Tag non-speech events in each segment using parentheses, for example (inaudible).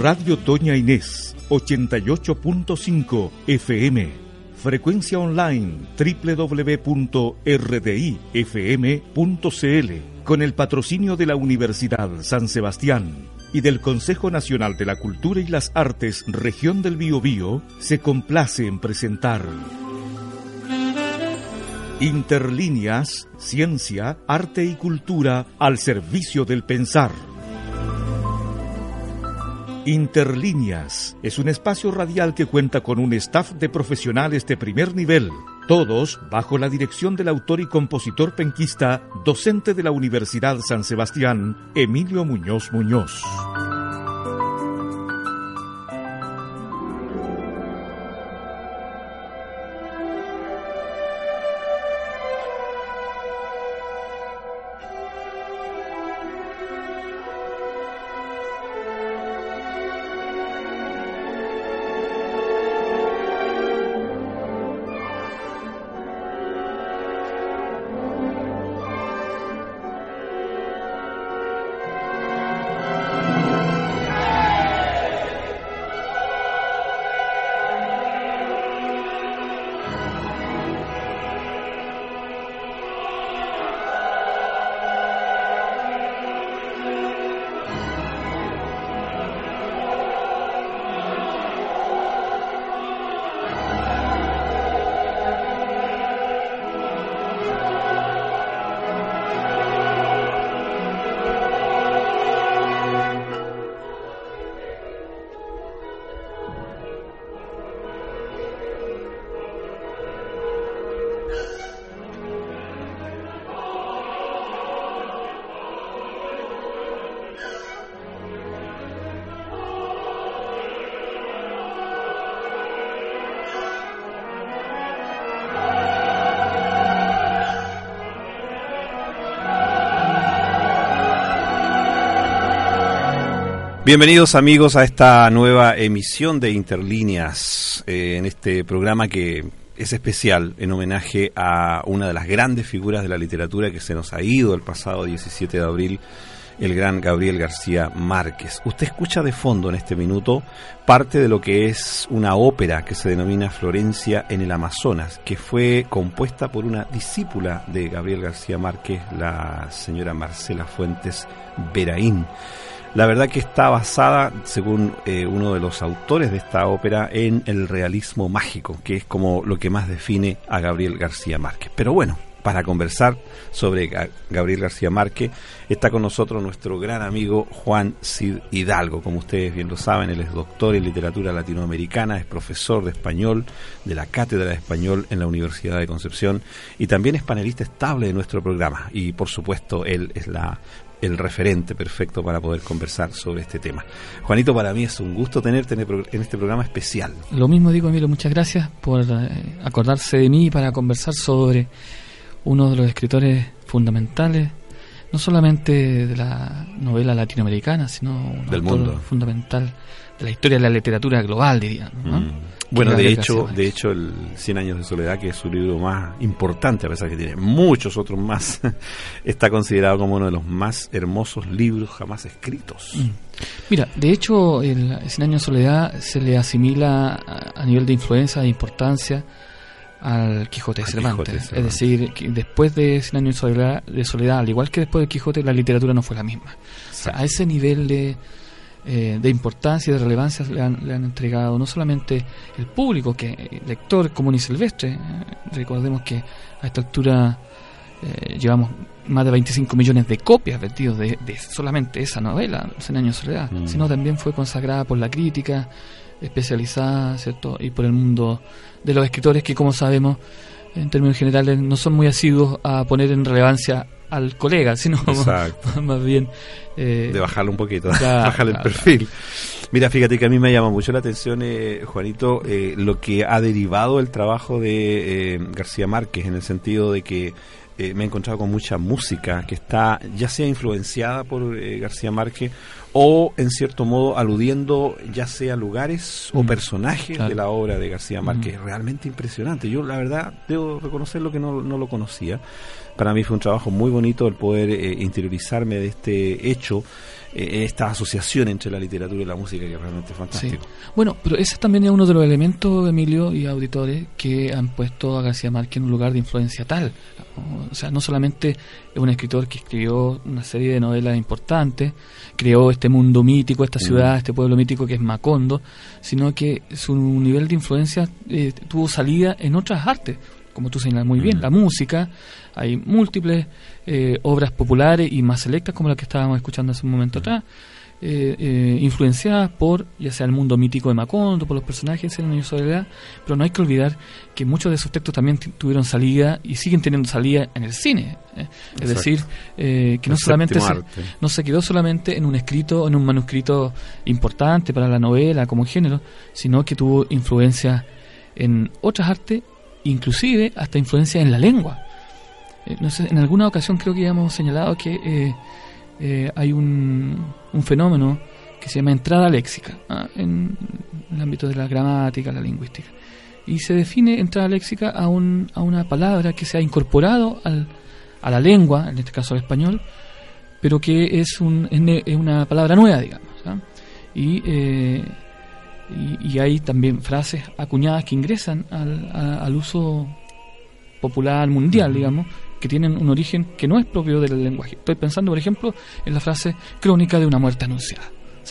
Radio Toña Inés, 88.5 FM. Frecuencia online www.rdifm.cl con el patrocinio de la Universidad San Sebastián y del Consejo Nacional de la Cultura y las Artes Región del Biobío se complace en presentar Interlíneas, Ciencia, Arte y Cultura al servicio del pensar. Interlíneas es un espacio radial que cuenta con un staff de profesionales de primer nivel, todos bajo la dirección del autor y compositor penquista, docente de la Universidad San Sebastián, Emilio Muñoz Muñoz. Bienvenidos amigos a esta nueva emisión de Interlíneas, eh, en este programa que es especial en homenaje a una de las grandes figuras de la literatura que se nos ha ido el pasado 17 de abril, el gran Gabriel García Márquez. Usted escucha de fondo en este minuto parte de lo que es una ópera que se denomina Florencia en el Amazonas, que fue compuesta por una discípula de Gabriel García Márquez, la señora Marcela Fuentes Beraín. La verdad que está basada, según eh, uno de los autores de esta ópera, en el realismo mágico, que es como lo que más define a Gabriel García Márquez. Pero bueno, para conversar sobre Gabriel García Márquez, está con nosotros nuestro gran amigo Juan Cid Hidalgo. Como ustedes bien lo saben, él es doctor en literatura latinoamericana, es profesor de español de la Cátedra de Español en la Universidad de Concepción y también es panelista estable de nuestro programa. Y por supuesto, él es la el referente perfecto para poder conversar sobre este tema. Juanito, para mí es un gusto tenerte en este programa especial. Lo mismo digo, Emilio, muchas gracias por eh, acordarse de mí para conversar sobre uno de los escritores fundamentales, no solamente de la novela latinoamericana, sino un del mundo fundamental de la historia de la literatura global, diría. ¿no? Mm. Bueno, de hecho, de hecho, el Cien años de soledad, que es su libro más importante, a pesar que tiene muchos otros más, (laughs) está considerado como uno de los más hermosos libros jamás escritos. Mm. Mira, de hecho, el Cien años de soledad se le asimila a, nivel de influencia, de importancia, al Quijote de Cervantes. Es decir, después de Cien años de soledad, de soledad, al igual que después de Quijote, la literatura no fue la misma. O sea, a ese nivel de eh, de importancia y de relevancia le han, le han, entregado no solamente el público, que el lector común y silvestre, eh, recordemos que a esta altura eh, llevamos más de 25 millones de copias vendidos de, solamente esa novela, Cien años de soledad, mm. sino también fue consagrada por la crítica especializada, ¿cierto? Y por el mundo de los escritores que, como sabemos, en términos generales, no son muy asiduos a poner en relevancia al colega, sino (laughs) más, bien... Eh, de bajarlo un poquito, (laughs) bajarle el perfil. Mira, fíjate que a mí me llama mucho la atención, eh, Juanito, eh, lo que ha derivado el trabajo de García Márquez, en el sentido de que eh, me he encontrado con mucha música que está ya sea influenciada por eh, García Márquez o en cierto modo aludiendo ya sea lugares o mm, personajes de la obra de García Márquez. Mm. Realmente impresionante. Yo la verdad debo reconocer lo que no, no lo conocía. Para mí fue un trabajo muy bonito el poder eh, interiorizarme de este hecho eh, esta asociación entre la literatura y la música que es realmente fantástico. Bueno, pero ese también es uno de los elementos, Emilio y auditores, que han puesto a García Márquez en un lugar de influencia tal. O sea, no solamente es un escritor que escribió una serie de novelas importantes, creó este mundo mítico, esta ciudad, mm. este pueblo mítico que es Macondo, sino que su nivel de influencia eh, tuvo salida en otras artes como tú señalas muy bien, la música, hay múltiples eh, obras populares y más selectas como la que estábamos escuchando hace un momento atrás, eh, eh, influenciadas por ya sea el mundo mítico de Macondo, por los personajes en la Soledad, pero no hay que olvidar que muchos de esos textos también tuvieron salida y siguen teniendo salida en el cine. Es decir, que no solamente se, no se quedó solamente en un escrito, en un manuscrito importante para la novela como género, sino que tuvo influencia en otras artes inclusive hasta influencia en la lengua. Eh, en alguna ocasión creo que ya hemos señalado que eh, eh, hay un, un, fenómeno que se llama entrada léxica ¿ah? en, el ámbito de la gramática, la lingüística. Y se define entrada léxica a, un, a una palabra que se ha incorporado al, a la lengua, en este caso al español, pero que es, un, es una palabra nueva, digamos. ¿ah? Y y, hay también frases acuñadas que ingresan al, al uso popular mundial, digamos, que tienen un origen que no es propio del lenguaje. Estoy pensando, por ejemplo, en la frase crónica de una muerte anunciada.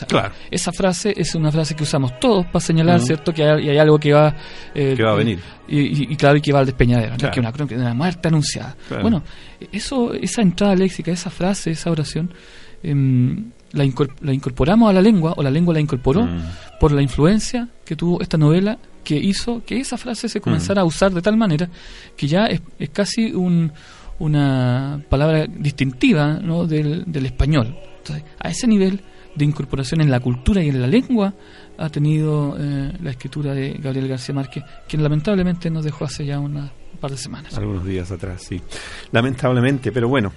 claro. Esa frase es una frase que usamos todos para señalar, ¿cierto? Que hay, algo que va, eh, que va a venir. Y, claro, y que va al despeñadero, que una crónica de una muerte anunciada. Bueno, eso, esa entrada léxica, esa frase, esa oración, em, la, incorporamos a la lengua, o la lengua la incorporó, mm. por la influencia que tuvo esta novela que hizo que esa frase se comenzara mm. a usar de tal manera que ya es, casi un, una palabra distintiva ¿no? del, del español. Entonces, a ese nivel de incorporación en la cultura y en la lengua ha tenido eh, la escritura de Gabriel García Márquez, quien lamentablemente nos dejó hace ya una, un par de semanas. Algunos días atrás, sí. Lamentablemente, pero bueno,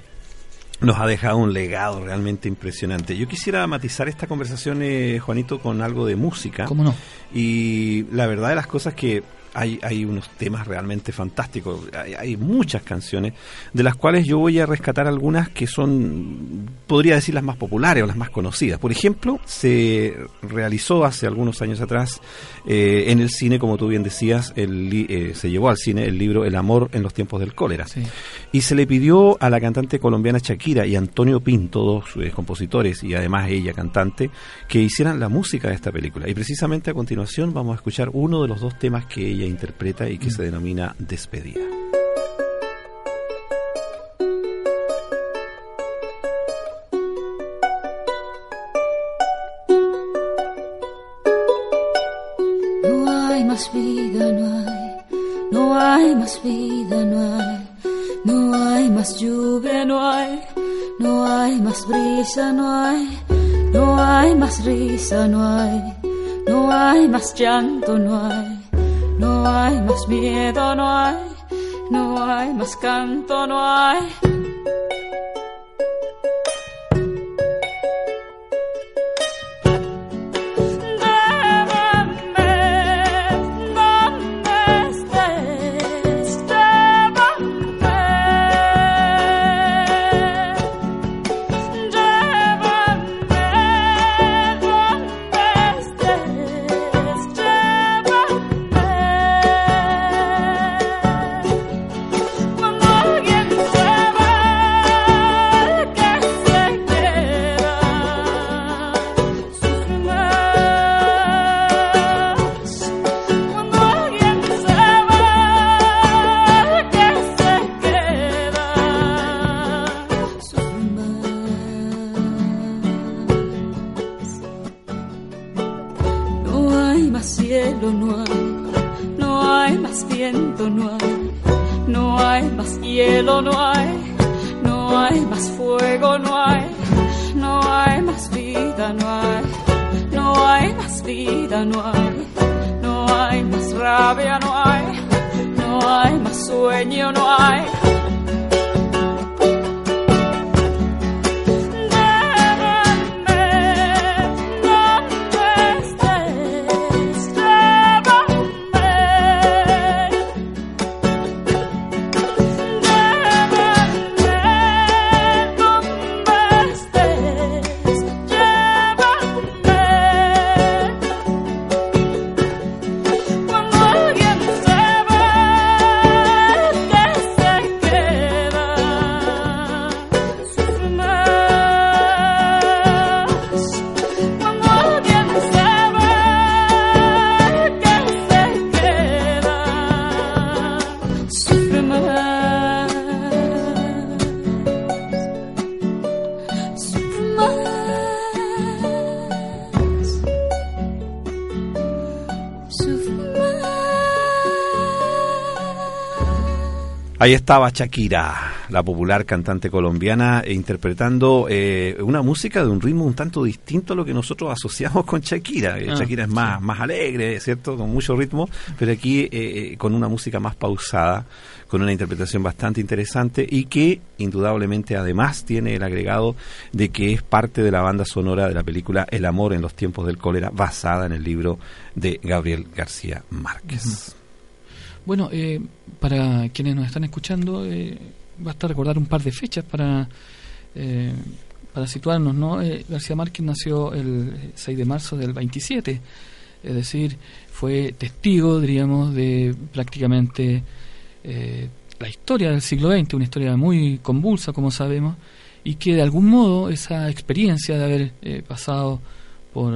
nos ha dejado un legado realmente impresionante. Yo quisiera matizar esta conversación, eh, Juanito, con algo de música. ¿Cómo no? Y la verdad de las cosas que hay, hay unos temas realmente fantásticos, hay, muchas canciones, de las cuales yo voy a rescatar algunas que son, podría decir, las más populares o las más conocidas. Por ejemplo, se realizó hace algunos años atrás eh, en el cine, como tú bien decías, el, eh, se llevó al cine el libro El amor en los tiempos del cólera. Y se le pidió a la cantante colombiana Shakira y Antonio Pinto, dos eh, compositores y además ella cantante, que hicieran la música de esta película. Y precisamente a continuación vamos a escuchar uno de los dos temas que ella interpreta y que se denomina Despedida. No hay más vida, no hay, no hay más vida, no hay, no hay más lluvia, no hay, no hay más brisa, no hay, no hay más risa, no hay, no hay más llanto, no hay. No hay más miedo, no hay, no hay más canto, no hay. Ahí estaba Shakira, la popular cantante colombiana, interpretando eh, una música de un ritmo un tanto distinto a lo que nosotros asociamos con Shakira. Eh, ah, Shakira es más, más alegre, ¿cierto? Con mucho ritmo, pero aquí eh, con una música más pausada, con una interpretación bastante interesante y que indudablemente además tiene el agregado de que es parte de la banda sonora de la película El amor en los tiempos del cólera, basada en el libro de Gabriel García Márquez. Bueno, eh, para quienes nos están escuchando, eh, basta recordar un par de fechas para, eh, para situarnos. ¿no? Eh, García Márquez nació el 6 de marzo del 27, es decir, fue testigo, diríamos, de prácticamente la historia del siglo XX, una historia muy convulsa, como sabemos, y que de algún modo esa experiencia de haber pasado por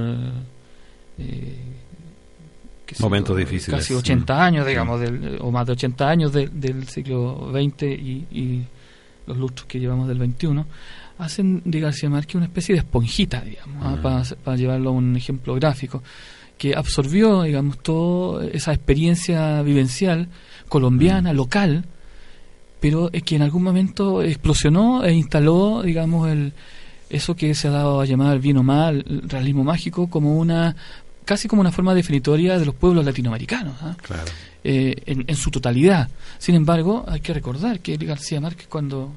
momentos difíciles. Casi 80 mm. años, digamos, o más de 80 años del siglo XX y, los lustros que llevamos del 21, hacen de García Márquez una especie de esponjita, digamos, ¿ah? mm. para, llevarlo a un ejemplo gráfico, que absorbió, digamos, toda esa experiencia vivencial colombiana, mm. local, pero que en algún momento explosionó e instaló, digamos, el, eso que se ha dado a llamar bien o mal, el realismo mágico, como una casi como una forma definitoria de los pueblos latinoamericanos, ¿ah? eh, en, su totalidad. Sin embargo, hay que recordar que García Márquez cuando,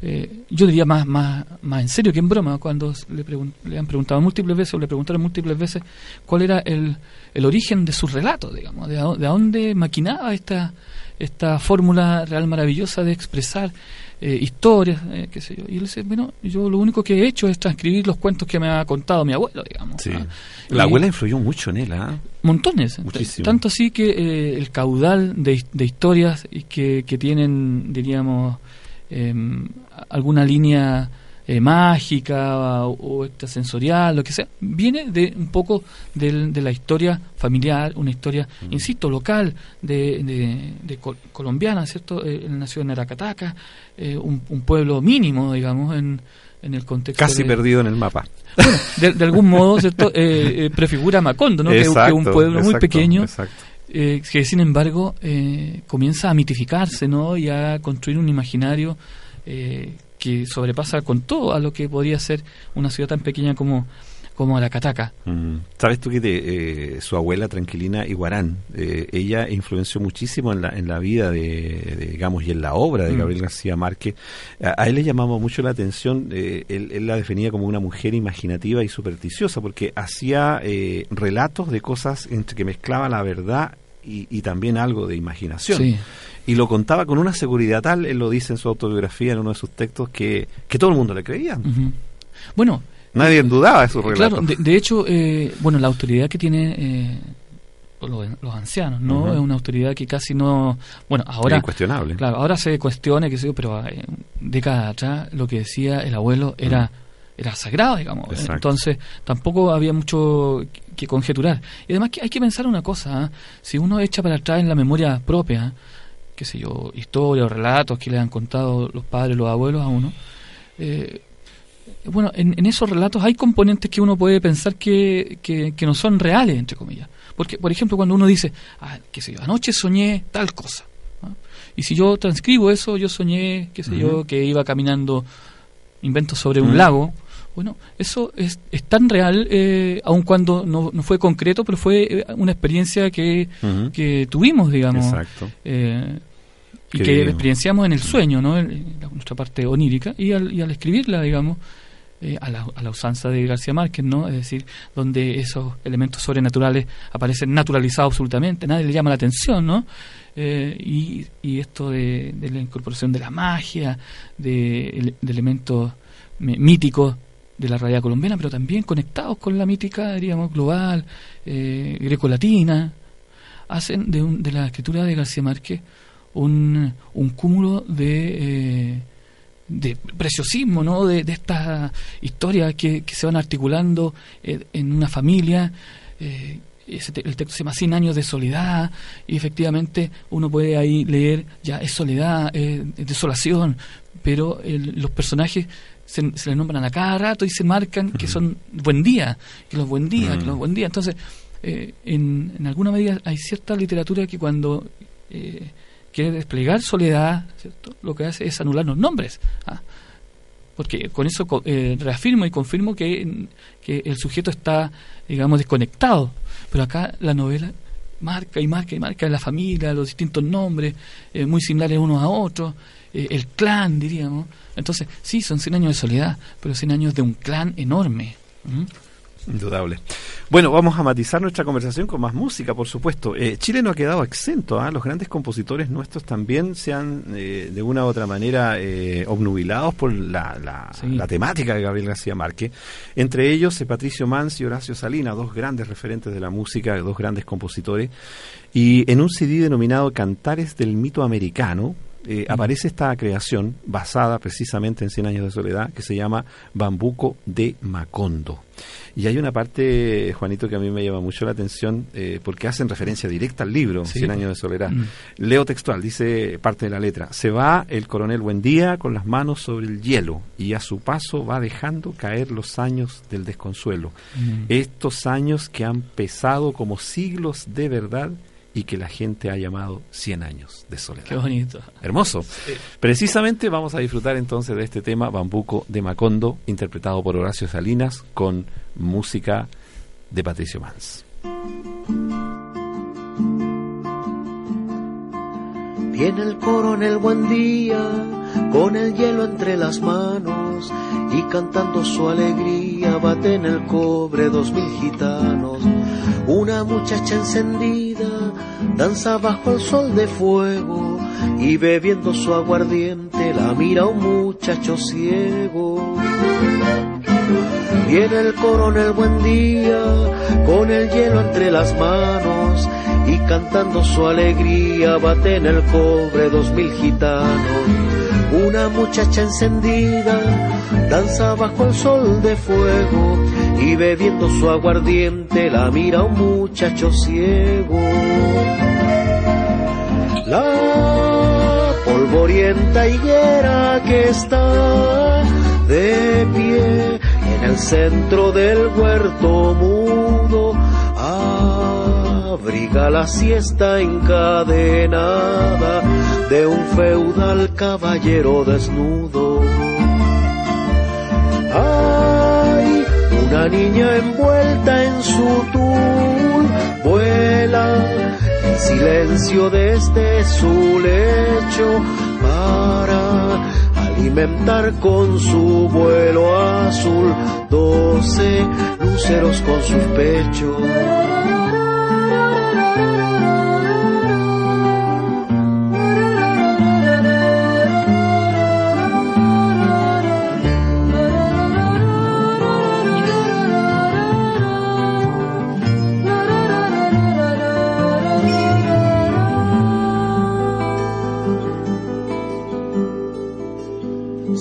eh, yo diría más, más, más en serio que en broma, cuando le, le, han preguntado múltiples veces o le preguntaron múltiples veces cuál era el, el origen de su relato, digamos, de, de dónde maquinaba esta, esta fórmula real maravillosa de expresar eh, historias, eh, qué sé yo. Y él dice, bueno, yo lo único que he hecho es transcribir los cuentos que me ha contado mi abuelo, digamos. ¿ah? La abuela influyó mucho en él, ¿ah? Montones. Tanto así que eh, el caudal de, de historias que, que tienen, diríamos, em, alguna línea eh, mágica o, extrasensorial, lo que sea, viene de un poco de, la historia familiar, una historia, insisto, local, de, de, colombiana, ¿cierto? Eh, él nació en Aracataca, eh, un, pueblo mínimo, digamos, en, en el contexto. Casi perdido en el mapa. Bueno, de, algún modo, ¿cierto? (laughs) prefigura Macondo, ¿no? que, es un pueblo muy pequeño. que sin embargo comienza a mitificarse ¿no? y a construir un imaginario que sobrepasa con todo a lo que podría ser una ciudad tan pequeña como como Aracataca. Mm. ¿Sabes tú que de, eh, su abuela Tranquilina Iguarán, eh, ella influenció muchísimo en la, en la vida de, digamos, y en la obra de mm. Gabriel García Márquez? A, él le llamaba mucho la atención, eh, él, la definía como una mujer imaginativa y supersticiosa, porque hacía relatos de cosas entre que mezclaba la verdad y, y también algo de imaginación. Sí y lo contaba con una seguridad tal, él lo dice en su autobiografía, en uno de sus textos, que, que todo el mundo le creía. Bueno. Nadie dudaba de su relato. Claro, de, hecho, eh, bueno, la autoridad que tiene eh, los, ancianos, ¿no? Es una autoridad que casi no... Bueno, ahora... Es incuestionable. Claro, ahora se cuestiona, que sé pero eh, décadas atrás lo que decía el abuelo era... era sagrado, digamos. Entonces, tampoco había mucho que conjeturar. Y además que hay que pensar una cosa, si uno echa para atrás en la memoria propia, qué sé yo, historias o relatos que le han contado los padres, los abuelos a uno. Eh, bueno, en, esos relatos hay componentes que uno puede pensar que, que, no son reales, entre comillas. Porque, por ejemplo, cuando uno dice, ah, qué sé yo, anoche soñé tal cosa. Y si yo transcribo eso, yo soñé, qué sé yo, que iba caminando, invento sobre un lago. Bueno, eso es, es tan real, eh, aun cuando no, no, fue concreto, pero fue eh, una experiencia que, que tuvimos, digamos. Exacto. Eh, y que experienciamos en el sueño, ¿no? nuestra parte onírica, y al, y al escribirla, digamos, eh, a, la, a, la, usanza de García Márquez, ¿no? Es decir, donde esos elementos sobrenaturales aparecen naturalizados absolutamente, nadie le llama la atención, ¿no? Eh, y, y, esto de, la incorporación de la magia, de, elementos míticos de la realidad colombiana, pero también conectados con la mítica, diríamos, global, eh, grecolatina, hacen de, de la escritura de García Márquez un, un cúmulo de, eh, de preciosismo, ¿no? de, de estas historias que, que, se van articulando eh, en una familia. Eh, el texto se llama 100 años de soledad y efectivamente uno puede ahí leer, ya es soledad, es, desolación, pero los personajes se, se, les nombran a cada rato y se marcan que son buen día, que los buen día, que los buen día. Entonces, eh, en, en, alguna medida hay cierta literatura que cuando eh, quiere desplegar soledad, ¿cierto? lo que hace es anular los nombres. ¿ah? Porque con eso eh, reafirmo y confirmo que, que el sujeto está, digamos, desconectado. Pero acá la novela marca y marca y marca la familia, los distintos nombres, eh, muy similares unos a otros, eh, el clan, diríamos. Entonces, sí, son 100 años de soledad, pero 100 años de un clan enorme. Indudable. Bueno, vamos a matizar nuestra conversación con más música, por supuesto. Eh, Chile no ha quedado exento, ¿ah? los grandes compositores nuestros también se han, eh, de una u otra manera, obnubilados por la, la, temática de Gabriel García Márquez. Entre ellos, Patricio Mans y Horacio Salina, dos grandes referentes de la música, dos grandes compositores. Y en un CD denominado Cantares del Mito Americano, eh, aparece esta creación basada precisamente en Cien años de soledad que se llama Bambuco de Macondo. Y hay una parte, Juanito, que a mí me llama mucho la atención eh, porque hacen referencia directa al libro, Cien años de soledad. Mm. Leo textual, dice parte de la letra. Se va el coronel Buendía con las manos sobre el hielo y a su paso va dejando caer los años del desconsuelo. Mm. Estos años que han pesado como siglos de verdad y que la gente ha llamado 100 años de soledad. Qué bonito. Hermoso. Precisamente vamos a disfrutar entonces de este tema Bambuco de Macondo, interpretado por Horacio Salinas con música de Patricio Mans. Viene el coronel buen día, con el hielo entre las manos y cantando su alegría bate en el cobre dos mil gitanos. Una muchacha encendida danza bajo el sol de fuego y bebiendo su aguardiente la mira un muchacho ciego. Viene el coronel buen día con el hielo entre las manos y cantando su alegría bate en el cobre dos mil gitanos. Una muchacha encendida danza bajo el sol de fuego y bebiendo su aguardiente la mira un muchacho ciego. La polvorienta higuera que está de pie en el centro del huerto mudo abriga la siesta encadenada de un feudal caballero desnudo. Hay una niña envuelta en su tul, vuela en silencio desde su lecho para alimentar con su vuelo azul doce luceros con sus pechos.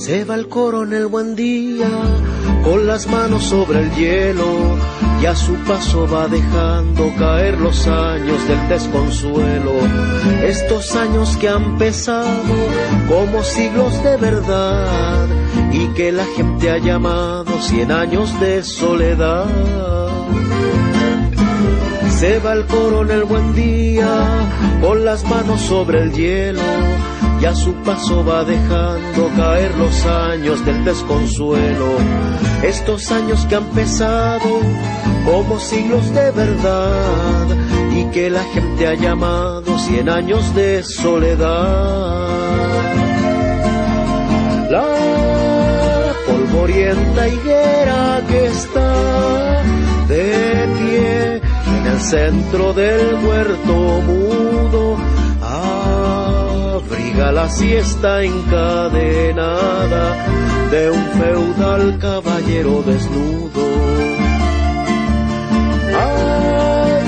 Se va el coronel buen día, con las manos sobre el hielo, y a su paso va dejando caer los años del desconsuelo. Estos años que han pesado como siglos de verdad, y que la gente ha llamado cien años de soledad. Se va el coronel buen día, con las manos sobre el hielo y a su paso va dejando caer los años del desconsuelo. Estos años que han pesado como siglos de verdad y que la gente ha llamado cien años de soledad. La polvorienta higuera que está de pie en el centro del huerto mudo la siesta encadenada de un feudal caballero desnudo. Hay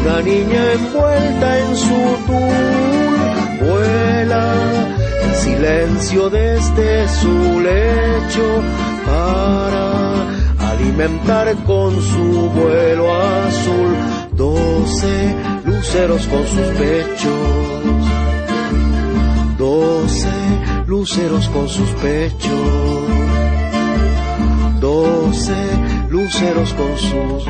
una niña envuelta en su tul, vuela en silencio desde su lecho para alimentar con su vuelo azul Doce luceros con sus pechos. Doce luceros con sus pechos. Doce luceros con sus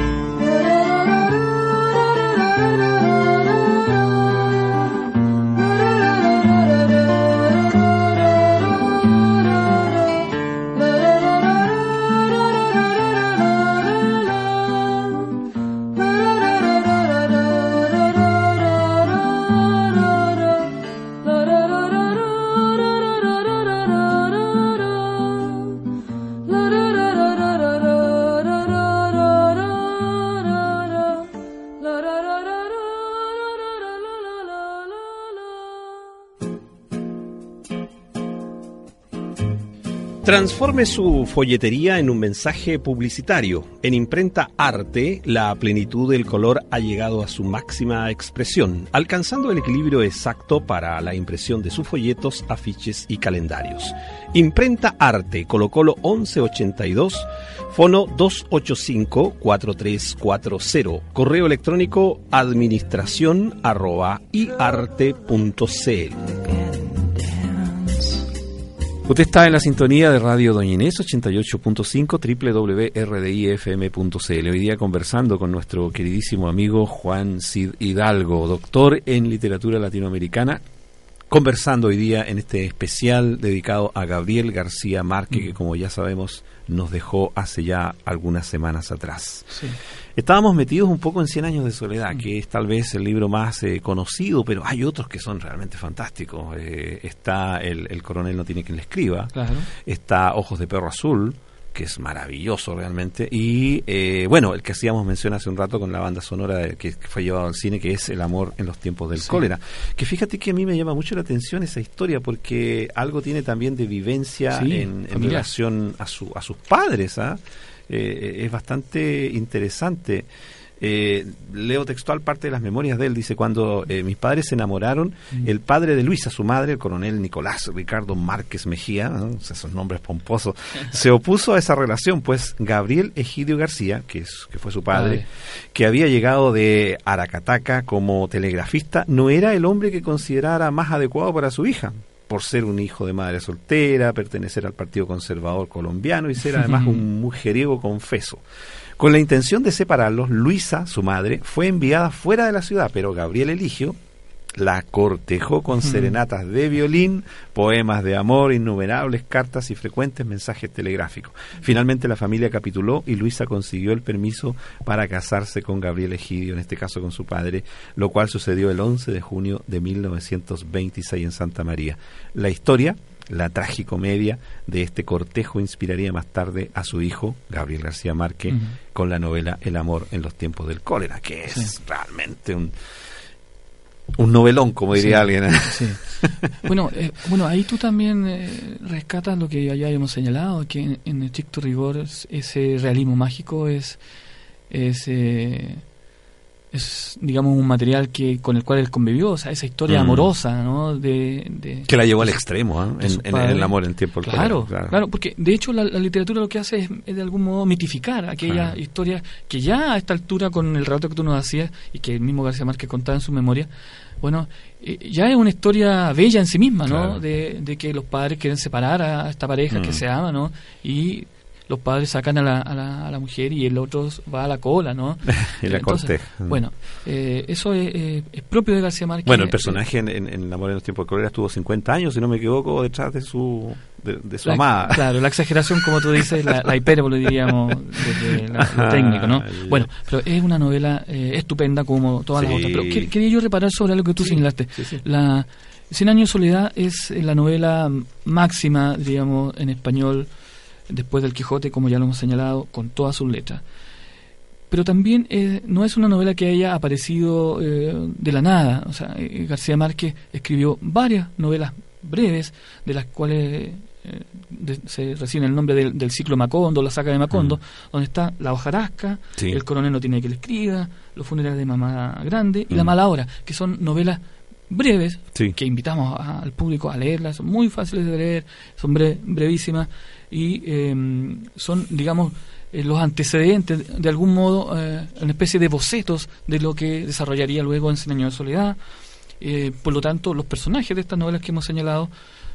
Transforme su folletería en un mensaje publicitario. En imprenta Arte, la plenitud del color ha llegado a su máxima expresión, alcanzando el equilibrio exacto para la impresión de sus folletos, afiches y calendarios. Imprenta Arte, Colo Colo 1182, fono 285-4340, correo electrónico administración arroba Usted está en la sintonía de Radio Doña Inés 88.5 www.rdifm.cl. Hoy día conversando con nuestro queridísimo amigo Juan Cid Hidalgo, doctor en literatura latinoamericana, conversando hoy día en este especial dedicado a Gabriel García Márquez, que mm. como ya sabemos nos dejó hace ya algunas semanas atrás. Sí. Estábamos metidos un poco en Cien años de soledad, que es tal vez el libro más eh, conocido, pero hay otros que son realmente fantásticos. Eh, está el, coronel no tiene quien le escriba, está Ojos de perro azul, que es maravilloso realmente. Y eh, bueno, el que hacíamos mención hace un rato con la banda sonora que, fue llevado al cine, que es El amor en los tiempos del cólera. Que fíjate que a mí me llama mucho la atención esa historia porque algo tiene también de vivencia en, relación a, su, a sus padres. ¿ah? Eh, es bastante interesante. Eh, leo textual parte de las memorias de él. Dice, cuando eh, mis padres se enamoraron, mm. el padre de Luisa, su madre, el coronel Nicolás Ricardo Márquez Mejía, esos nombres pomposos, (laughs) se opuso a esa relación, pues Gabriel Egidio García, que, es, que fue su padre, que había llegado de Aracataca como telegrafista, no era el hombre que considerara más adecuado para su hija por ser un hijo de madre soltera, pertenecer al Partido Conservador colombiano y ser además un mujeriego confeso. Con la intención de separarlos, Luisa, su madre, fue enviada fuera de la ciudad, pero Gabriel Eligio la cortejó con serenatas de violín, poemas de amor, innumerables cartas y frecuentes mensajes telegráficos. Finalmente la familia capituló y Luisa consiguió el permiso para casarse con Gabriel Egidio, en este caso con su padre, lo cual sucedió el 11 de junio de 1926 en Santa María. La historia la tragicomedia de este cortejo inspiraría más tarde a su hijo, Gabriel García Márquez, con la novela El amor en los tiempos del cólera, que es realmente un, un novelón, como diría alguien. ¿eh? Bueno, eh, bueno, ahí tú también eh, rescatas lo que ya hemos señalado, que en, en estricto rigor ese realismo mágico es, es es digamos un material que con el cual él convivió, o sea, esa historia mm. amorosa, ¿no? De, que la llevó al extremo, ¿eh? en, el amor en tiempo claro, claro, claro, porque de hecho la, literatura lo que hace es, de algún modo mitificar aquella historia que ya a esta altura con el relato que tú nos hacías y que el mismo García Márquez contaba en su memoria, bueno, eh, ya es una historia bella en sí misma, ¿no? De, de, que los padres quieren separar a esta pareja que mm. se ama, ¿no? Y los padres sacan a la, a la, mujer y el otro va a la cola, ¿no? (laughs) y la corte. Bueno, eh, eso es, propio de García Márquez. Bueno, el personaje en, en, en Amor en los tiempos de cólera estuvo 50 años, si no me equivoco, detrás de su de, su amada. (laughs) Claro, la exageración, como tú dices, la, la hipérbole, diríamos, desde lo técnico, ¿no? Bueno, pero es una novela eh, estupenda como todas las otras. Pero quería yo reparar sobre algo que tú señalaste. la Cien años de soledad es la novela máxima, diríamos, en español después del Quijote, como ya lo hemos señalado, con todas sus letras. Pero también eh, no es una novela que haya aparecido eh, de la nada. O sea, eh, García Márquez escribió varias novelas breves, de las cuales se recibe el nombre del, ciclo Macondo, la saca de Macondo, donde está La hojarasca, El coronel no tiene que le escriba, Los funerales de mamá grande y La mala hora, que son novelas breves que invitamos al público a leerlas, muy fáciles de leer, son brevísimas y em, son, digamos, eh, los antecedentes, de algún modo, una especie de bocetos de lo que desarrollaría luego en Cien años de soledad. por lo tanto, los personajes de estas novelas que hemos señalado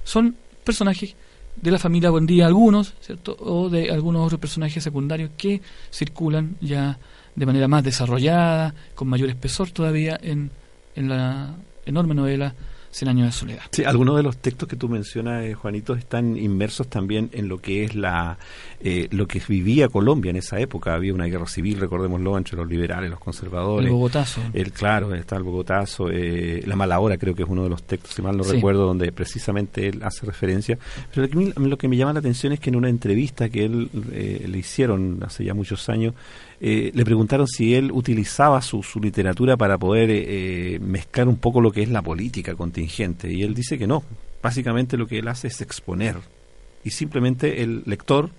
son personajes de la familia Buendía, algunos, ¿cierto? O de algunos otros personajes secundarios que circulan ya de manera más desarrollada, con mayor espesor todavía en, en la enorme novela Cien años de soledad. Sí, algunos de los textos que tú mencionas, eh, Juanito, están inmersos también en lo que es la eh, lo que vivía Colombia en esa época. Había una guerra civil, recordémoslo, entre los liberales, los conservadores. El Bogotazo. El, claro, está el Bogotazo. Eh, la mala hora creo que es uno de los textos, si mal no recuerdo, donde precisamente él hace referencia. Pero lo que, lo que me llama la atención es que en una entrevista que él le hicieron hace ya muchos años, eh, le preguntaron si él utilizaba su, su literatura para poder eh, eh, mezclar un poco lo que es la política contingente y él dice que no, básicamente lo que él hace es exponer y simplemente el lector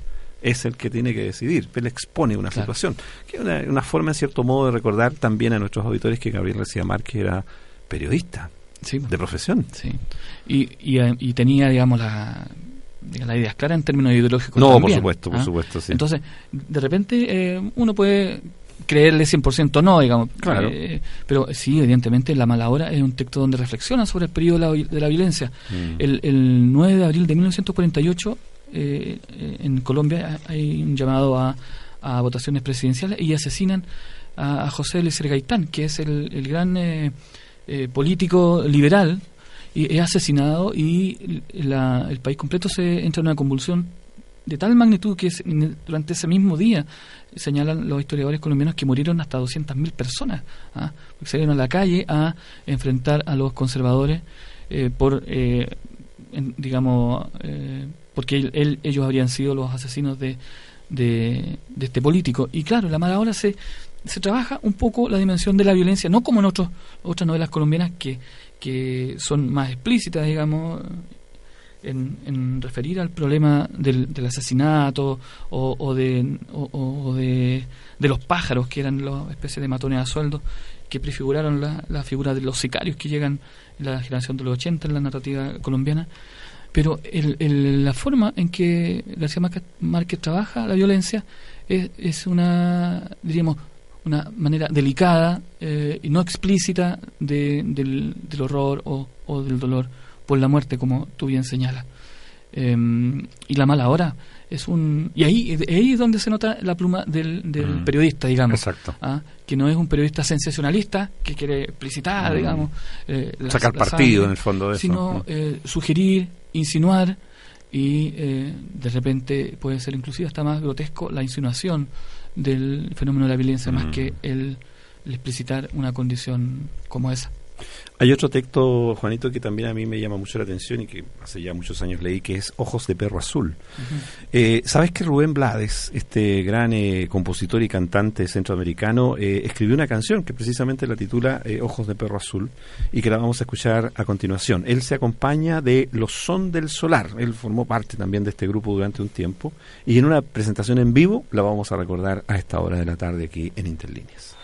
es el que tiene que decidir, él expone una situación, que es una, forma en cierto modo de recordar también a nuestros auditores que Gabriel García Márquez era periodista de profesión. Sí. Y, y tenía, digamos, la, la idea es clara en términos ideológicos. No, por supuesto, por ¿ah? supuesto, sí. Entonces, de repente eh, uno puede creerle 100% no, digamos. Claro. Eh, pero sí, evidentemente, La Mala Hora es un texto donde reflexiona sobre el periodo de la, violencia. Mm. El, el, 9 de abril de 1948, eh, en Colombia, hay un llamado a, a votaciones presidenciales y asesinan a, José Luis Gaitán, que es el, el gran político liberal y es asesinado y el país completo se entra en una convulsión de tal magnitud que durante ese mismo día señalan los historiadores colombianos que murieron hasta 200.000 personas, ¿ah? porque salieron a la calle a enfrentar a los conservadores eh, por, eh, digamos, eh, porque ellos habrían sido los asesinos de, de, este político. Y claro, la mala hora se, se trabaja un poco la dimensión de la violencia, no como en otros, otras novelas colombianas que que son más explícitas, digamos, en, referir al problema del, asesinato o, de, o, de, los pájaros, que eran las especies de matones a sueldo, que prefiguraron la, la, figura de los sicarios que llegan en la generación de los 80 en la narrativa colombiana. Pero el, la forma en que García Márquez trabaja la violencia es, es una, diríamos, una manera delicada eh, y no explícita del, horror o, del dolor por la muerte, como tú bien señalas. Em, y la mala hora es un y ahí, ahí es donde se nota la pluma del, mm. periodista digamos Exacto. ¿ah? que no es un periodista sensacionalista que quiere explicitar mm. digamos eh, sacar partido en el fondo de eso sino eh, sugerir insinuar y de repente puede ser inclusive hasta más grotesco la insinuación del fenómeno de la violencia más mm. que el, explicitar una condición como esa. Hay otro texto, Juanito, que también a mí me llama mucho la atención y que hace ya muchos años leí, que es Ojos de Perro Azul. Eh, ¿Sabes que Rubén Blades, este gran eh, compositor y cantante centroamericano, eh, escribió una canción que precisamente la titula Ojos de Perro Azul y que la vamos a escuchar a continuación? Él se acompaña de Los Son del Solar. Él formó parte también de este grupo durante un tiempo y en una presentación en vivo la vamos a recordar a esta hora de la tarde aquí en Interlíneas.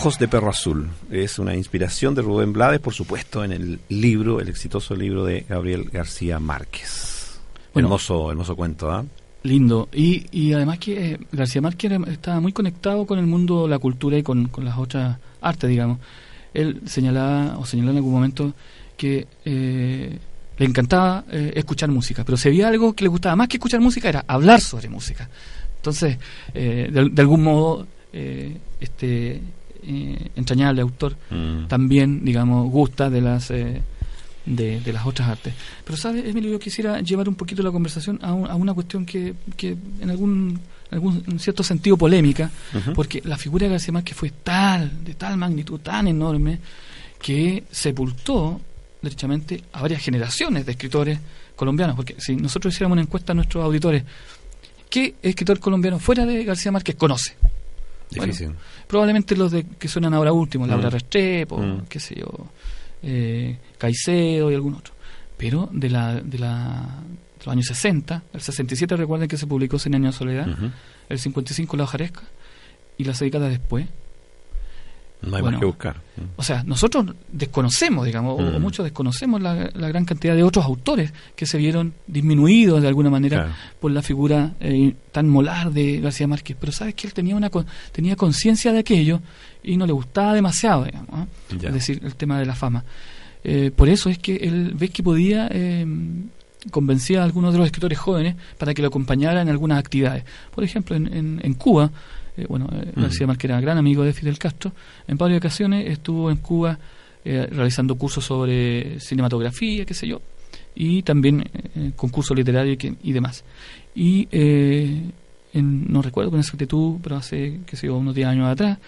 Ojos de Perro Azul. Es una inspiración de Rubén Blades, por supuesto, en el libro, el exitoso libro de Gabriel García Márquez. Hermoso, hermoso cuento, ¿ah? Lindo. Y, y además que eh, García Márquez estaba muy conectado con el mundo, la cultura y con, con las otras artes, digamos. Él señalaba o señaló en algún momento que eh, le encantaba eh, escuchar música, pero si había algo que le gustaba más que escuchar música era hablar sobre música. Entonces, de, de, algún modo, este, eh, entrañable autor Mm. también, digamos, gusta de las eh, de, de las otras artes. Pero, ¿sabes, Emilio? Yo quisiera llevar un poquito la conversación a, un- a una cuestión que, que en algún, en algún en cierto sentido polémica, porque la figura de García Márquez fue tal, de tal magnitud, tan enorme, que sepultó derechamente a varias generaciones de escritores colombianos. Porque si nosotros hiciéramos una encuesta a nuestros auditores, ¿qué escritor colombiano fuera de García Márquez conoce? Bueno, Difícil. probablemente los de que suenan ahora últimos, Laura Mm. Restrepo, Mm. qué sé yo, eh, Caicedo y algún otro. Pero de la de la de los años 60, el 67 recuerden que se publicó Cien años de soledad, Ujú. el 55 La hojaresca y las décadas después. No hay Bueno. más que buscar. O sea, nosotros desconocemos, digamos, o- o, Mm. muchos desconocemos la, la gran cantidad de otros autores que se vieron disminuidos de alguna manera Claro. por la figura eh, tan molar de García Márquez. Pero sabes que él tenía una tenía conciencia de aquello y no le gustaba demasiado, digamos. Ya. Es decir, el tema de la fama. Eh, por eso es que él ves que podía eh, convencía a algunos de los escritores jóvenes para que lo acompañaran en algunas actividades. Por ejemplo, en, en, en Cuba, eh, bueno, eh, Mm. García Márquez era gran amigo de Fidel Castro, en varias ocasiones estuvo en Cuba eh, realizando cursos sobre cinematografía, qué sé yo, y también eh, concursos literarios y, demás. Y eh, en- no recuerdo con exactitud, pero hace, qué sé yo, unos 10 años atrás,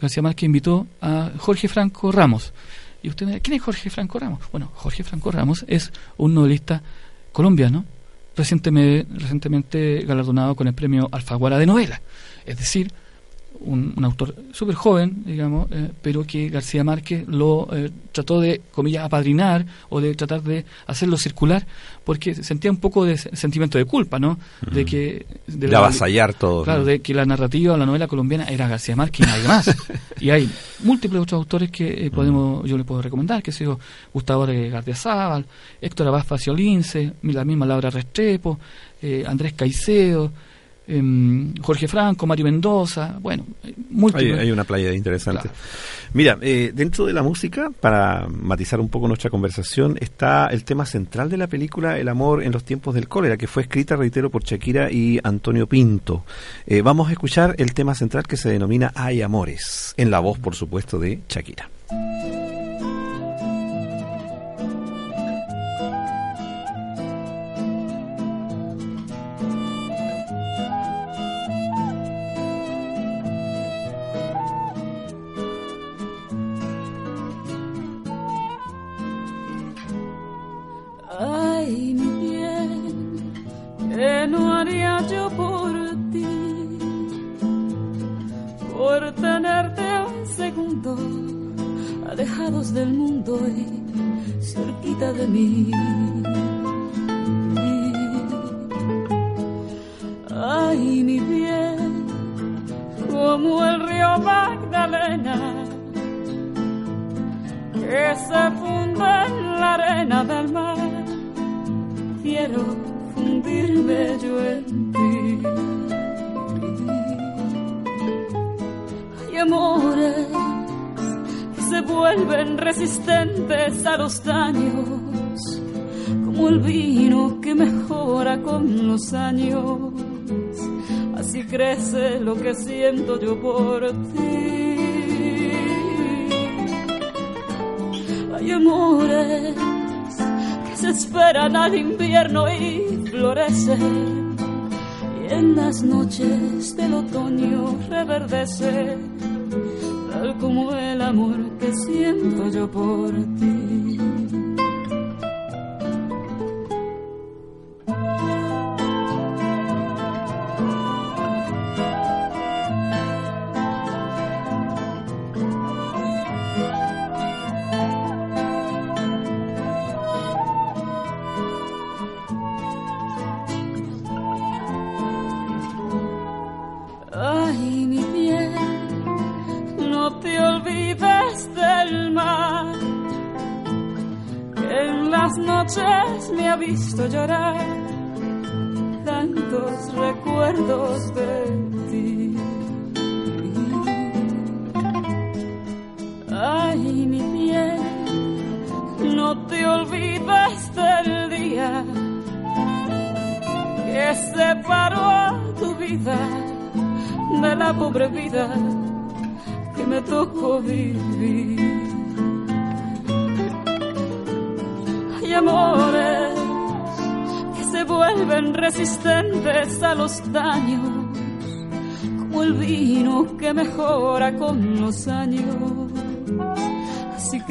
García Márquez invitó a Jorge Franco Ramos. Y usted me dirá, ¿quién es Jorge Franco Ramos? Bueno, Jorge Franco Ramos es un novelista colombiano recientemente, recientemente galardonado con el premio Alfaguara de novela. Es decir, un, un autor súper joven, digamos, eh, pero que García Márquez lo eh, trató de, comillas, apadrinar o de tratar de hacerlo circular porque sentía un poco de se- sentimiento de culpa, ¿no? De Mm. que... De De la- avasallar todo. Claro, ¿no? de que la narrativa la novela colombiana era García Márquez y nadie más. (laughs) y hay múltiples otros autores que eh, podemos, yo le puedo recomendar, que sea Gustavo Gardiazabal, Héctor Abad Faciolince, la misma Laura Restrepo, Andrés Caicedo, Jorge Franco, Mario Mendoza, bueno, Hay, una playa interesante. Claro. Mira, eh, dentro de la música, para matizar un poco nuestra conversación, está el tema central de la película El amor en los tiempos del cólera, que fue escrita, reitero, por Shakira y Antonio Pinto. Eh, vamos a escuchar el tema central que se denomina Hay Amores, en la voz, por supuesto, de Shakira. Que se esperan al invierno y florecen. Y en las noches del otoño reverdece, tal como el amor que siento yo por ti.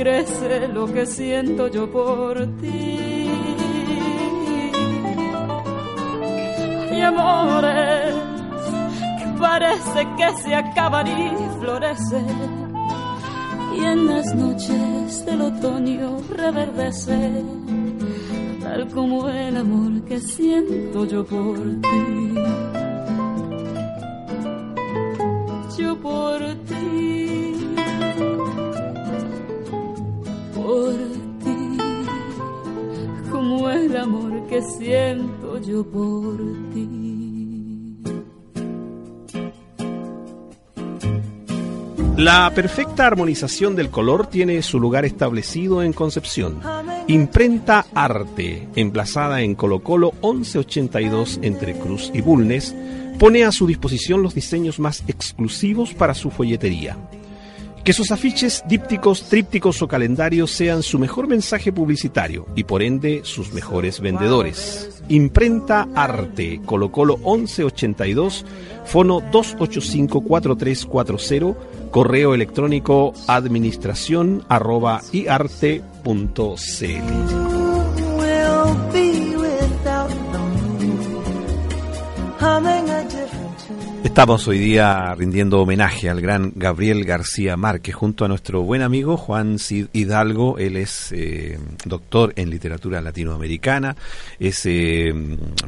Crece lo que siento yo por ti. Hay amores que parece que se acaban y florecen. Y en las noches del otoño reverdece, tal como el amor que siento yo por ti. Que siento yo por ti. La perfecta armonización del color tiene su lugar establecido en Concepción. Imprenta Arte, emplazada en Colo Colo 1182 entre Cruz y Bulnes, pone a su disposición los diseños más exclusivos para su folletería. Que sus afiches, dípticos, trípticos o calendarios sean su mejor mensaje publicitario y por ende sus mejores vendedores. Imprenta Arte, Colo Colo 1182, fono 285-4340, correo electrónico administración arroba iarte.cl. Estamos hoy día rindiendo homenaje al gran Gabriel García Márquez junto a nuestro buen amigo Juan Cid Hidalgo. Él es eh, doctor en literatura latinoamericana, es eh,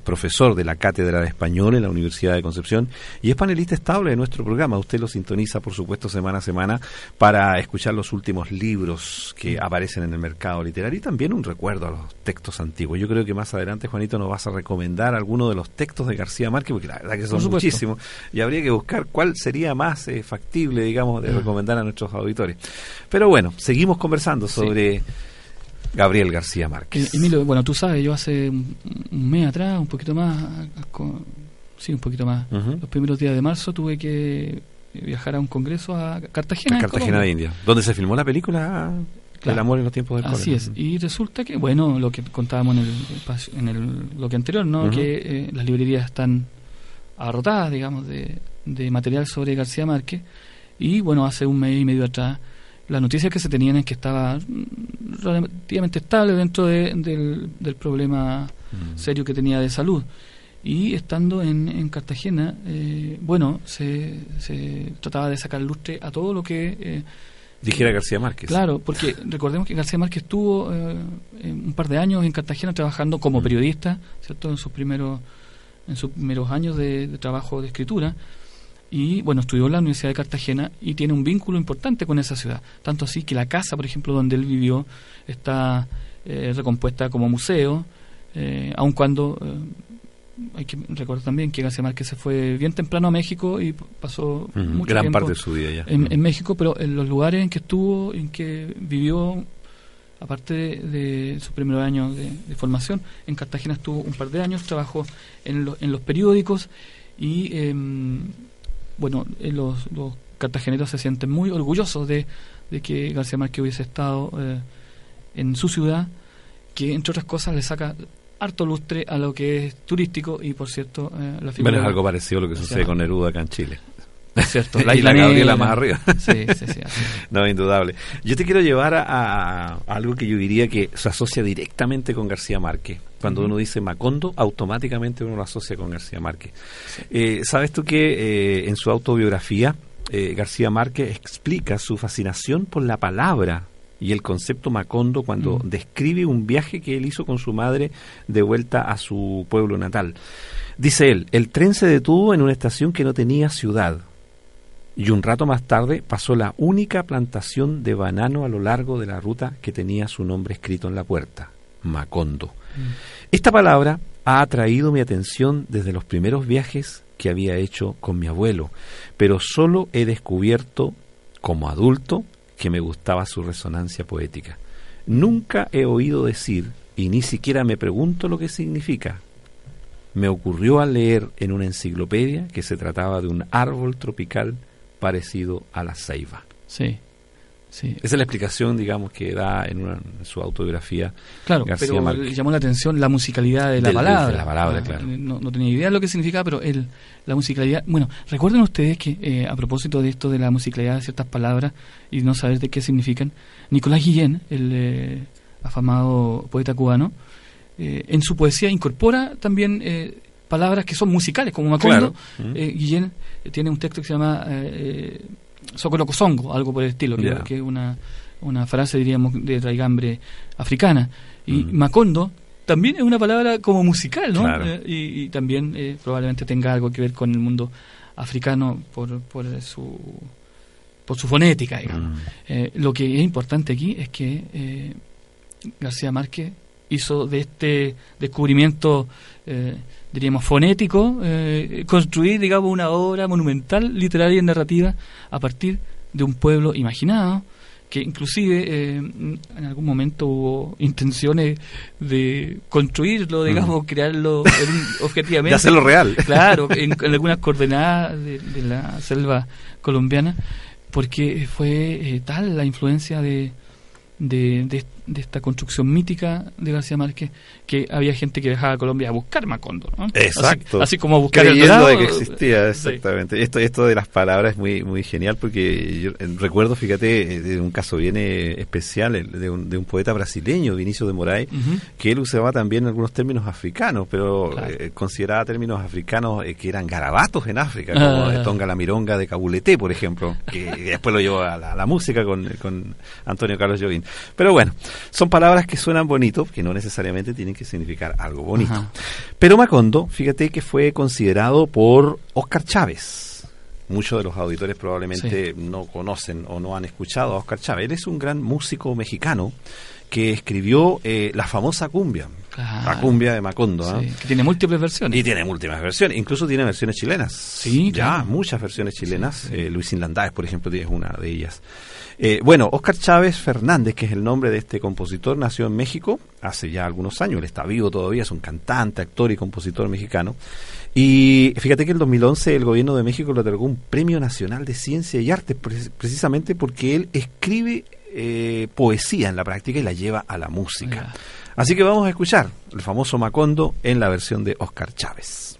profesor de la Cátedra de Español en la Universidad de Concepción y es panelista estable de nuestro programa. Usted lo sintoniza, por supuesto, semana a semana para escuchar los últimos libros que aparecen en el mercado literario y también un recuerdo a los textos antiguos. Yo creo que más adelante, Juanito, nos vas a recomendar algunos de los textos de García Márquez, porque la verdad que son muchísimos y habría que buscar cuál sería más eh, factible, digamos, de recomendar a nuestros auditores. Pero bueno, seguimos conversando sobre Gabriel García Márquez. Eh, Emilio, bueno, tú sabes, yo hace un, un mes atrás, un poquito más, con- sí, un poquito más, los primeros días de marzo tuve que viajar a un congreso a Cartagena. A en Cartagena de. India, donde se filmó la película El amor en los tiempos del Así es. Y resulta que, bueno, lo que contábamos en el, en el bloque anterior, ¿no? Que eh, las librerías están abarrotadas, digamos, de, de material sobre García Márquez. Y bueno, hace un mes y medio atrás, las noticias que se tenían es que estaba mm, relativamente estable dentro de- del, del problema Mm. serio que tenía de salud. Y estando en, en Cartagena, eh, bueno, se, se trataba de sacar lustre a todo lo que... eh, Dijera García Márquez. Claro, porque recordemos que García Márquez estuvo eh, un par de años en Cartagena trabajando como Mm. periodista, ¿cierto? En sus primeros en sus primeros años de, de trabajo de escritura. Y bueno, estudió en la Universidad de Cartagena y tiene un vínculo importante con esa ciudad, tanto así que la casa, por ejemplo, donde él vivió está eh, recompuesta como museo, eh, aun cuando eh, hay que recordar también que García Márquez se fue bien temprano a México y pasó mucho Gran tiempo parte de su vida ya. en, en México, pero en los lugares en que estuvo, en que vivió, aparte de, de sus primeros años de, de formación, en Cartagena estuvo un par de años, trabajó en, lo- en los periódicos y, em, bueno, eh, los, los cartageneros se sienten muy orgullosos de, de que García Márquez hubiese estado eh, en su ciudad, que entre otras cosas le saca harto lustre a lo que es turístico y, por cierto, eh, la figura... Bueno, es algo parecido a lo que o sucede con Neruda acá en Chile. (laughs) cierto, y la Gabriela más arriba. Sí, sí, sí. (laughs) así. No, indudable. Yo te quiero llevar a, algo que yo diría que se asocia directamente con García Márquez. Cuando uno dice Macondo, automáticamente uno lo asocia con García Márquez. Eh, ¿Sabes tú que eh, en su autobiografía eh, García Márquez explica su fascinación por la palabra y el concepto Macondo cuando Mm. describe un viaje que él hizo con su madre de vuelta a su pueblo natal? Dice él, el tren se detuvo en una estación que no tenía ciudad y un rato más tarde pasó la única plantación de banano a lo largo de la ruta que tenía su nombre escrito en la puerta, Macondo. Esta palabra ha atraído mi atención desde los primeros viajes que había hecho con mi abuelo, pero solo he descubierto, como adulto, que me gustaba su resonancia poética. Nunca he oído decir, y ni siquiera me pregunto lo que significa, me ocurrió al leer en una enciclopedia que se trataba de un árbol tropical parecido a la ceiba. Sí, sí. Esa es la explicación, digamos, que da en, una- en su autobiografía Claro, García pero Márquez. llamó la atención la musicalidad de la Del- palabra. de la palabra, Ah, claro. No, no tenía idea de lo que significaba, pero el, la musicalidad. Bueno, recuerden ustedes que eh, a propósito de esto de la musicalidad de ciertas palabras y no saber de qué significan, Nicolás Guillén, el eh, afamado poeta cubano, eh, en su poesía incorpora también eh, palabras que son musicales, como. Claro. Mm. Eh, Guillén eh, tiene un texto que se llama eh, eh, Socolocosongo, algo por el estilo, que, Ya. que es una, una frase, diríamos, de raigambre africana. Y Mm. Macondo también es una palabra como musical, ¿no? Claro. Eh, y, y también eh, probablemente tenga algo que ver con el mundo africano por, por su por su fonética, digamos. Mm. Eh, lo que es importante aquí es que García Márquez hizo de este descubrimiento, eh, diríamos, fonético, eh, construir, digamos, una obra monumental, literaria y narrativa a partir de un pueblo imaginado, que inclusive eh, en algún momento hubo intenciones de construirlo, digamos, crearlo en (laughs) objetivamente. De hacerlo real. Claro, en, (laughs) en algunas coordenadas de, de la selva colombiana, porque fue eh, tal la influencia de, de, de- de esta construcción mítica de García Márquez que había gente que viajaba a Colombia a buscar Macondo. ¿no? Exacto. Así, así como a buscar el Creyendo dorado, de que existía, sí. exactamente. Esto, esto de las palabras es muy, muy genial porque yo eh, recuerdo, fíjate, eh, de un caso bien eh, especial el de un, de un poeta brasileño, Vinicio de Moraes, que él usaba también algunos términos africanos, pero Claro. eh, consideraba términos africanos eh, que eran garabatos en África, como Ah. de Tonga la Mironga de Cabuleté, por ejemplo, que (laughs) después lo llevó a la, a la música con, con Antonio Carlos Jobim. Pero bueno, son palabras que suenan bonitos, que no necesariamente tienen que significar algo bonito. Ajá. Pero Macondo, fíjate que fue considerado por Oscar Chávez. Muchos de los auditores probablemente no conocen o no han escuchado a Oscar Chávez. Él es un gran músico mexicano que escribió eh, la famosa cumbia, Claro. la cumbia de Macondo. ¿ah? Que tiene múltiples versiones. Y tiene múltimas versiones, incluso tiene versiones chilenas. Sí, ya, claro. muchas versiones chilenas. Eh, Luis Inlandáez, por ejemplo, es una de ellas. Eh, bueno, Oscar Chávez Fernández, que es el nombre de este compositor, nació en México hace ya algunos años. Él está vivo todavía, es un cantante, actor y compositor mexicano. Y fíjate que en el 2011 el gobierno de México le otorgó un Premio Nacional de Ciencia y Arte, pre- precisamente porque él escribe eh, poesía en la práctica y la lleva a la música. Así que vamos a escuchar el famoso Macondo en la versión de Oscar Chávez.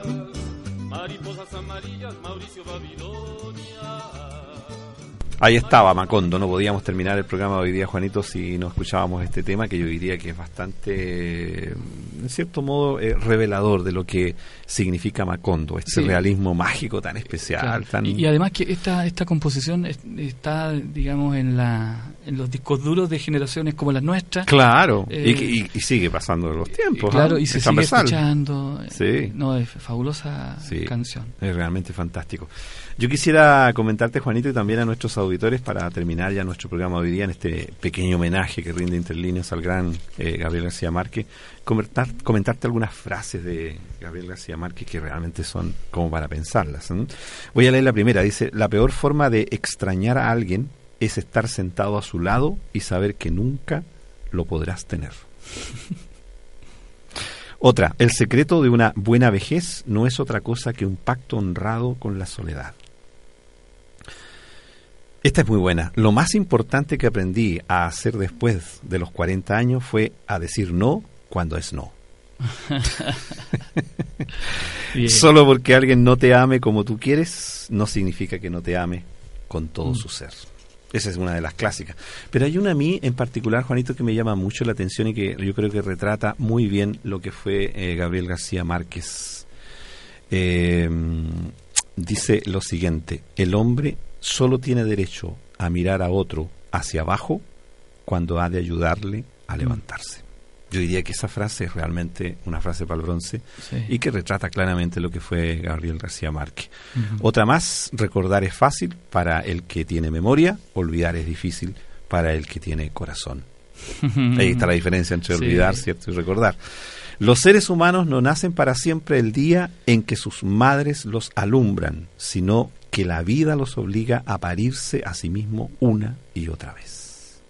Mariposas amarillas, Mauricio Babilonia. Ahí estaba Macondo, no podíamos terminar el programa de hoy día, Juanito, si no escuchábamos este tema que yo diría que es bastante, en cierto modo, eh, revelador de lo que significa Macondo, este Sí. realismo mágico tan especial, Claro. tan... Y, y además que esta esta composición es- está, digamos, en la en los discos duros de generaciones como las nuestras. Claro, Eh, y, y sigue pasando los tiempos. Claro, ¿no? y se Es sigue transversal. escuchando. Sí. No, es fabulosa Sí. canción. Es realmente fantástico. Yo quisiera comentarte, Juanito, y también a nuestros auditores para terminar ya nuestro programa hoy día en este pequeño homenaje que rinde Interlíneas al gran eh, Gabriel García Márquez, comentar, comentarte algunas frases de Gabriel García Márquez que realmente son como para pensarlas. Voy a leer la primera. Dice, la peor forma de extrañar a alguien es estar sentado a su lado y saber que nunca lo podrás tener. (laughs) Otra, el secreto de una buena vejez no es otra cosa que un pacto honrado con la soledad. Esta es muy buena. Lo más importante que aprendí a hacer después de los 40 años fue a decir no cuando es no. (laughs) Solo porque alguien no te ame como tú quieres, no significa que no te ame con todo Mm. su ser. Esa es una de las clásicas. Pero hay una a mí en particular, Juanito, que me llama mucho la atención y que yo creo que retrata muy bien lo que fue eh, Gabriel García Márquez. Eh, dice lo siguiente, el hombre solo tiene derecho a mirar a otro hacia abajo cuando ha de ayudarle a levantarse. Yo diría que esa frase es realmente una frase para el bronce Sí. y que retrata claramente lo que fue Gabriel García Márquez. Otra más, recordar es fácil para el que tiene memoria, olvidar es difícil para el que tiene corazón. (laughs) Ahí está la diferencia entre Sí. olvidar, ¿cierto? Y recordar. Los seres humanos no nacen para siempre el día en que sus madres los alumbran, sino que la vida los obliga a parirse a sí mismo una y otra vez.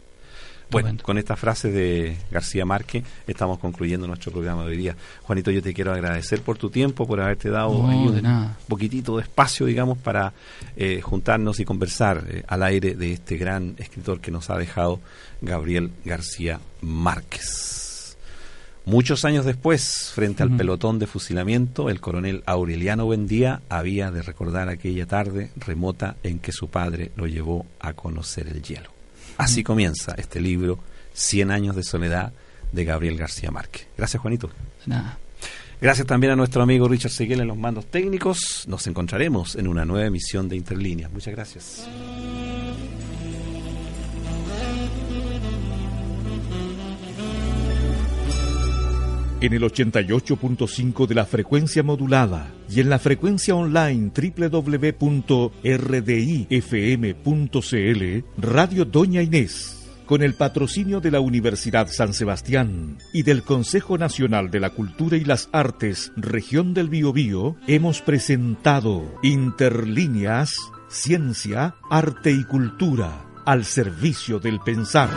Bueno, con esta frase de García Márquez estamos concluyendo nuestro programa de hoy día. Juanito, yo te quiero agradecer por tu tiempo, por haberte dado No, un nada. poquitito de espacio, digamos, para eh, juntarnos y conversar eh, al aire de este gran escritor que nos ha dejado, Gabriel García Márquez. Muchos años después, frente al pelotón de fusilamiento, el coronel Aureliano Buendía había de recordar aquella tarde remota en que su padre lo llevó a conocer el hielo. Así comienza este libro, Cien años de soledad, de Gabriel García Márquez. Gracias, Juanito. Nada. Gracias también a nuestro amigo Richard Seguel en los mandos técnicos. Nos encontraremos en una nueva emisión de Interlíneas. Muchas gracias. En el 88.5 de la frecuencia modulada y en la frecuencia online www.rdifm.cl Radio Doña Inés, con el patrocinio de la Universidad San Sebastián y del Consejo Nacional de la Cultura y las Artes, Región del Biobío, hemos presentado Interlíneas, Ciencia, Arte y Cultura al servicio del pensar.